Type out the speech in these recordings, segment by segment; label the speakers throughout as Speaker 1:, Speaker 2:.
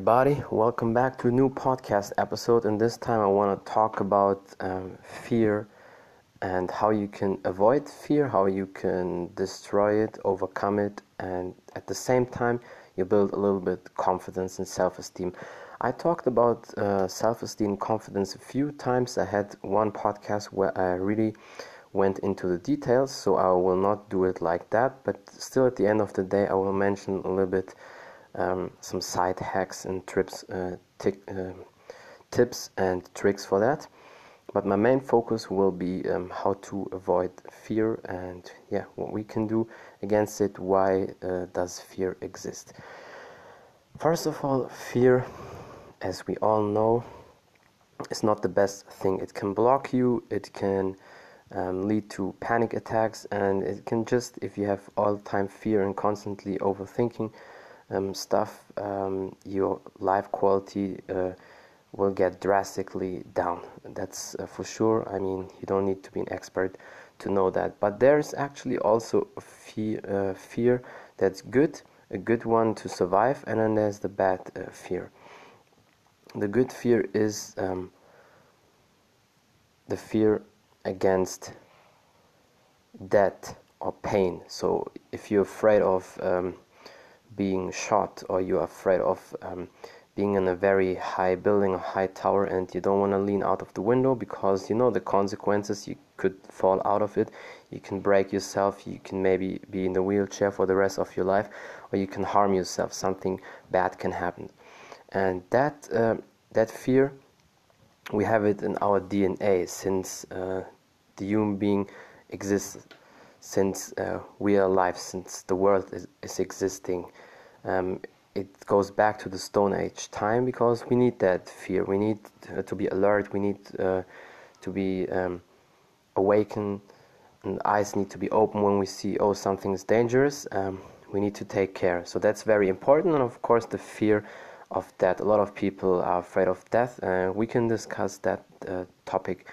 Speaker 1: everybody. Welcome back to a new podcast episode. And this time I want to talk about um, fear and how you can avoid fear, how you can destroy it, overcome it, and at the same time, you build a little bit confidence and self esteem. I talked about uh, self esteem confidence a few times. I had one podcast where I really went into the details, so I will not do it like that. But still, at the end of the day, I will mention a little bit um, some side hacks and trips, uh, uh, tips and tricks for that. But my main focus will be um, how to avoid fear and yeah, what we can do against it. Why uh, does fear exist? First of all, fear, as we all know, is not the best thing. It can block you. It can um, lead to panic attacks, and it can just, if you have all the time fear and constantly overthinking um, stuff, um, your life quality uh, will get drastically down. That's uh, for sure. I mean, you don't need to be an expert to know that. But there's actually also a fear, uh, fear that's good, a good one to survive, and then there's the bad uh, fear. The good fear is um, the fear against death or pain. So if you're afraid of um, being shot or you're afraid of um, being in a very high building, a high tower, and you don't want to lean out of the window because you know the consequences. You could fall out of it, you can break yourself, you can maybe be in the wheelchair for the rest of your life, or you can harm yourself. Something bad can happen, and that uh, that fear, we have it in our DNA since uh, the human being exists, since uh, we are alive, since the world is, is existing. Um, it goes back to the Stone Age time because we need that fear. We need uh, to be alert. We need uh, to be um, awakened, and eyes need to be open when we see oh something is dangerous. Um, we need to take care. So that's very important, and of course the fear of death. A lot of people are afraid of death. Uh, we can discuss that uh, topic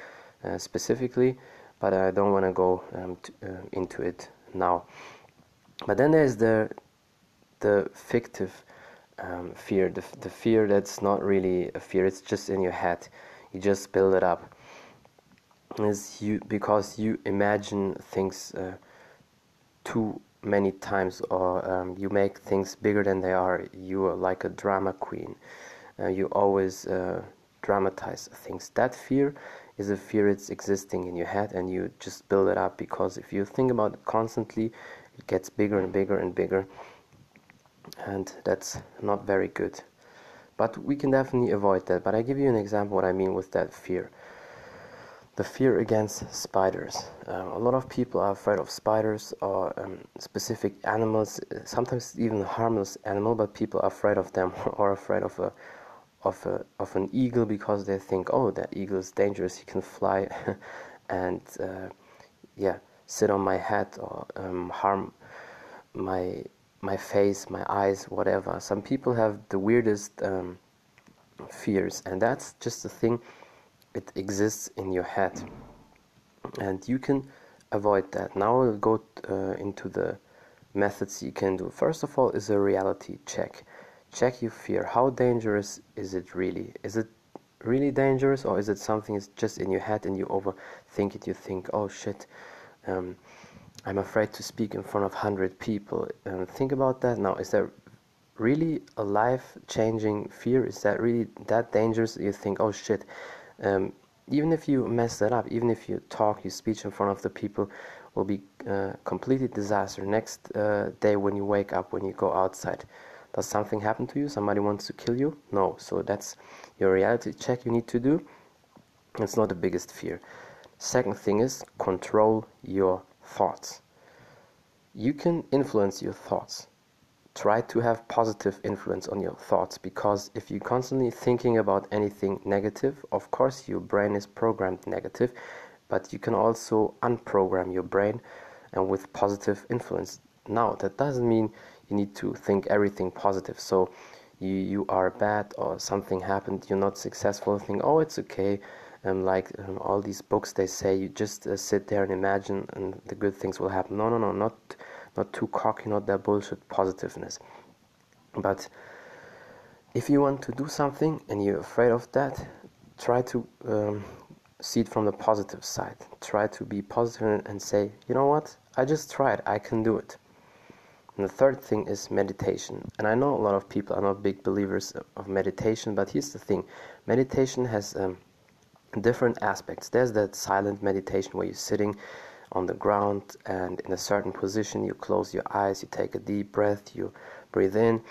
Speaker 1: uh, specifically, but I don't want to go um, uh, into it now. But then there's the the fictive um, fear, the, the fear that's not really a fear, it's just in your head. You just build it up. Is you because you imagine things uh, too many times, or um, you make things bigger than they are. You are like a drama queen. Uh, you always uh, dramatize things. That fear is a fear it's existing in your head, and you just build it up because if you think about it constantly, it gets bigger and bigger and bigger. And that's not very good. But we can definitely avoid that. But i give you an example what i mean with that fear. The fear against spiders. Um, a lot of people are afraid of spiders or um, specific animals sometimes even harmless animal but people are afraid of them or afraid of a of a of an eagle because they think oh that eagle is dangerous he can fly and uh, yeah sit on my head or um, harm my my face, my eyes, whatever. Some people have the weirdest um, fears, and that's just a thing. It exists in your head, and you can avoid that. Now we'll go uh, into the methods you can do. First of all, is a reality check. Check your fear. How dangerous is it really? Is it really dangerous, or is it something that's just in your head and you overthink it? You think, oh shit. Um, I'm afraid to speak in front of 100 people. Um, think about that now. Is that really a life changing fear? Is that really that dangerous? You think, oh shit. Um, even if you mess that up, even if you talk, you speech in front of the people, will be uh, completely disaster. Next uh, day when you wake up, when you go outside, does something happen to you? Somebody wants to kill you? No. So that's your reality check you need to do. It's not the biggest fear. Second thing is control your thoughts. You can influence your thoughts. Try to have positive influence on your thoughts because if you're constantly thinking about anything negative, of course your brain is programmed negative, but you can also unprogram your brain and with positive influence. Now, that doesn't mean you need to think everything positive. So, you, you are bad or something happened, you're not successful, think, oh, it's okay um, like um, all these books they say you just uh, sit there and imagine and the good things will happen no no no not not too cocky not that bullshit positiveness but if you want to do something and you're afraid of that, try to um, see it from the positive side. Try to be positive and say, you know what, I just tried, I can do it. And the third thing is meditation. And I know a lot of people are not big believers of meditation, but here's the thing meditation has um, different aspects. There's that silent meditation where you're sitting on the ground and in a certain position, you close your eyes, you take a deep breath, you breathe in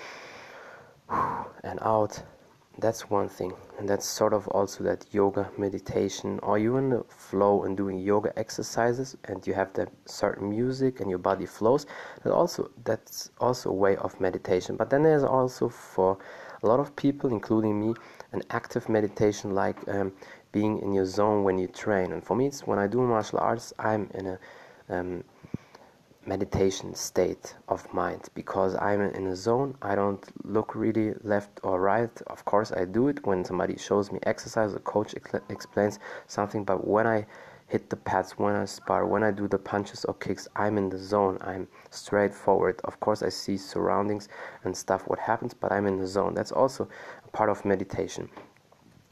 Speaker 1: and out that's one thing and that's sort of also that yoga meditation. Or you in the flow and doing yoga exercises and you have that certain music and your body flows? That also that's also a way of meditation. But then there's also for a lot of people including me an active meditation like um, being in your zone when you train. And for me it's when i do martial arts i'm in a um, meditation state of mind because I'm in a zone. I don't look really left or right. Of course, I do it when somebody shows me exercise, a coach explains something, but when I hit the pads, when I spar, when I do the punches or kicks, I'm in the zone. I'm straightforward. Of course, I see surroundings and stuff, what happens, but I'm in the zone. That's also a part of meditation.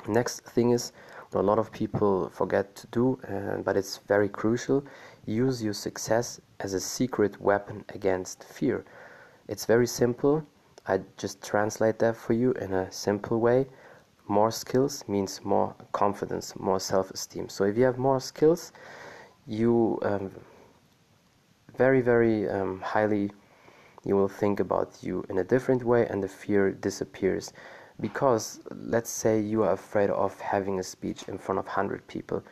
Speaker 1: Next thing is a lot of people forget to do, uh, but it's very crucial use your success as a secret weapon against fear. It's very simple. I just translate that for you in a simple way. More skills means more confidence, more self esteem. So if you have more skills, you um, very, very um, highly you will think about you in a different way and the fear disappears because let's say you are afraid of having a speech in front of 100 people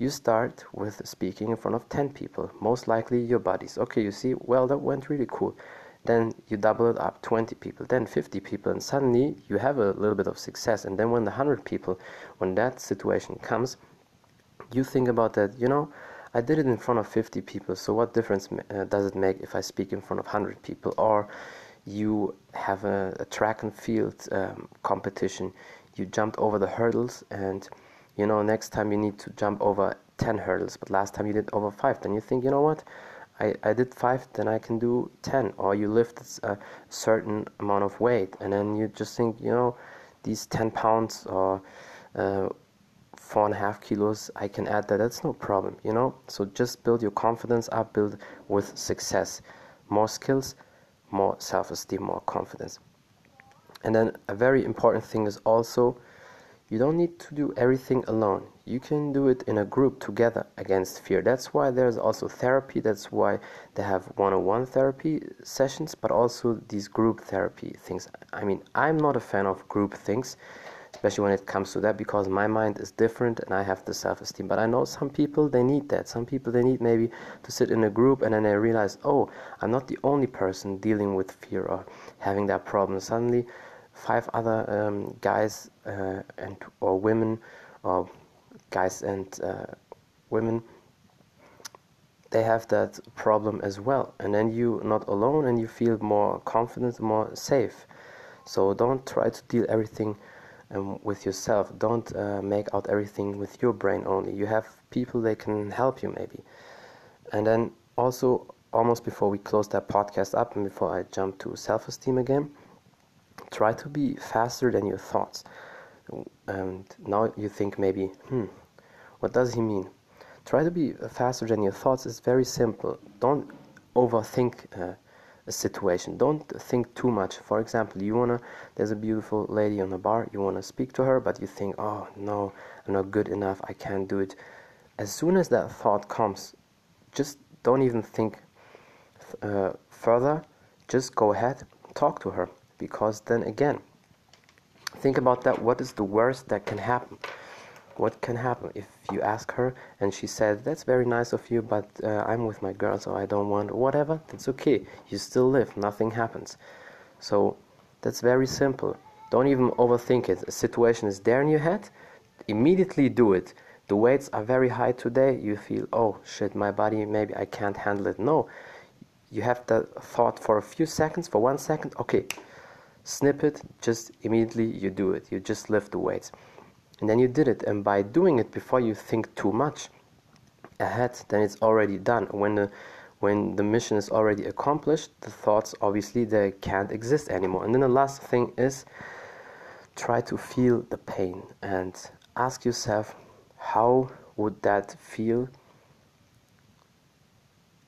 Speaker 1: you start with speaking in front of 10 people, most likely your buddies. Okay, you see, well, that went really cool. Then you double it up 20 people, then 50 people, and suddenly you have a little bit of success. And then when the 100 people, when that situation comes, you think about that, you know, I did it in front of 50 people, so what difference uh, does it make if I speak in front of 100 people? Or you have a, a track and field um, competition, you jumped over the hurdles and you know next time you need to jump over 10 hurdles but last time you did over 5 then you think you know what? I, I did 5 then I can do 10 or you lift a certain amount of weight and then you just think you know these 10 pounds or uh, four and a half kilos I can add that. That's no problem you know? So just build your confidence up build with success. More skills more self-esteem more confidence and then a very important thing is also you don't need to do everything alone. You can do it in a group together against fear. That's why there's also therapy. That's why they have one on one therapy sessions, but also these group therapy things. I mean, I'm not a fan of group things, especially when it comes to that, because my mind is different and I have the self esteem. But I know some people, they need that. Some people, they need maybe to sit in a group and then they realize, oh, I'm not the only person dealing with fear or having that problem. Suddenly, five other um, guys uh, and or women or guys and uh, women they have that problem as well and then you're not alone and you feel more confident more safe so don't try to deal everything um, with yourself don't uh, make out everything with your brain only you have people that can help you maybe and then also almost before we close that podcast up and before i jump to self-esteem again try to be faster than your thoughts. And now you think maybe, hmm, what does he mean? Try to be faster than your thoughts It's very simple. Don't overthink uh, situation. Don't think too much. For example, you wanna there's a beautiful lady on the bar, you wanna speak to her, but you think, oh no, I'm not good enough, I can't do it. As soon as that thought comes, just don't even think uh, further. Just go ahead, talk to her because then again think about that what is the worst that can happen what can happen if you ask her? And she said that's very nice of you but uh, i'm with my girl so i don't want whatever that's okay. You still live. Nothing happens. So that's very simple. Don't even overthink it. A situation is there in your head. Immediately do it. The weights are very high today. You feel oh shit my body maybe i can't handle it. No. You have the thought for a few seconds for one second. Okay. Snip it. Just immediately you do it. You just lift the weights. And then you did it. And by doing it before you think too much ahead, then it's already done. When the when the mission is already accomplished, the thoughts obviously they can't exist anymore. And then the last thing is try to feel the pain and ask yourself how would that feel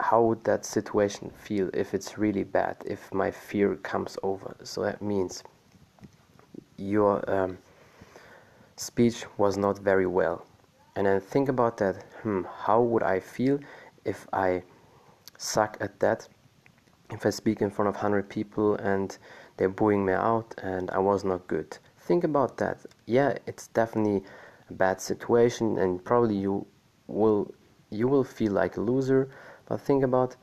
Speaker 1: how would that situation feel if it's really bad if my fear comes over so that means your um, speech was not very well. And then think about that hmm how would i feel if i suck at that? If i speak in front of 100 people and they're booing me out and i was not good. Think about that. Yeah it's definitely a bad situation and probably you will you will feel like a loser. But think about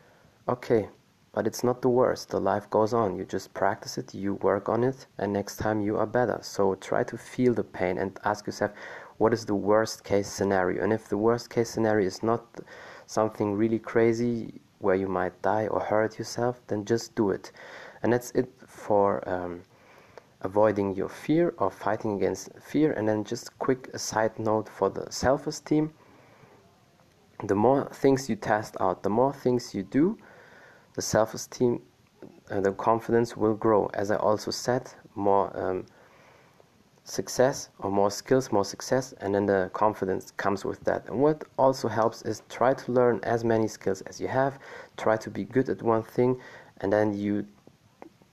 Speaker 1: okay but it's not the worst. The life goes on. You just practice it you work on it and next time you are better. So try to feel the pain and ask yourself what is the worst case scenario? And if the worst case scenario is not something really crazy where you might die or hurt yourself then just do it. And that's it for um, avoiding your fear or fighting against fear. And then just quick side note for the self-esteem. The more things you test out the more things you do the self-esteem and the confidence will grow. As i also said more um, success or more skills more success and then the confidence comes with that. And what also helps is try to learn as many skills as you have try to be good at one thing and then you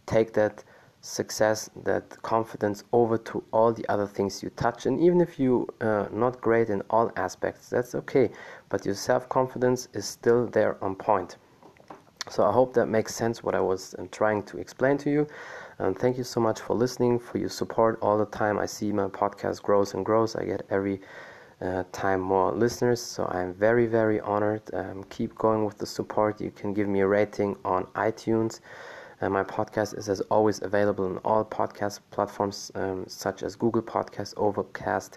Speaker 1: take that success that confidence over to all the other things you touch. And even if you uh, not great in all aspects that's okay. But your self-confidence is still there on point so i hope that makes sense what i was um, trying to explain to you. And thank you so much for listening for your support. All the time i see my podcast grows and grows. I get every uh, time more listeners. So i'm very very honored. Um, keep going with the support. You can give me a rating on itunes. And my podcast is, as always, available on all podcast platforms um, such as Google Podcast, Overcast,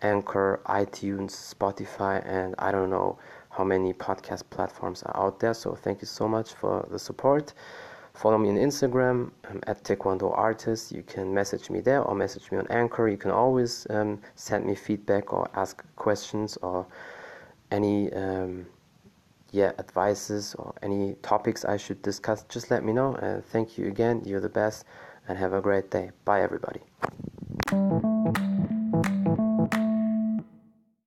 Speaker 1: Anchor, iTunes, Spotify, and I don't know how many podcast platforms are out there. So thank you so much for the support. Follow me on Instagram um, at Taekwondo Artist. You can message me there or message me on Anchor. You can always um, send me feedback or ask questions or any um, yeah advices or any topics I should discuss, just let me know. And thank you again. You're the best, and have a great day. Bye, everybody.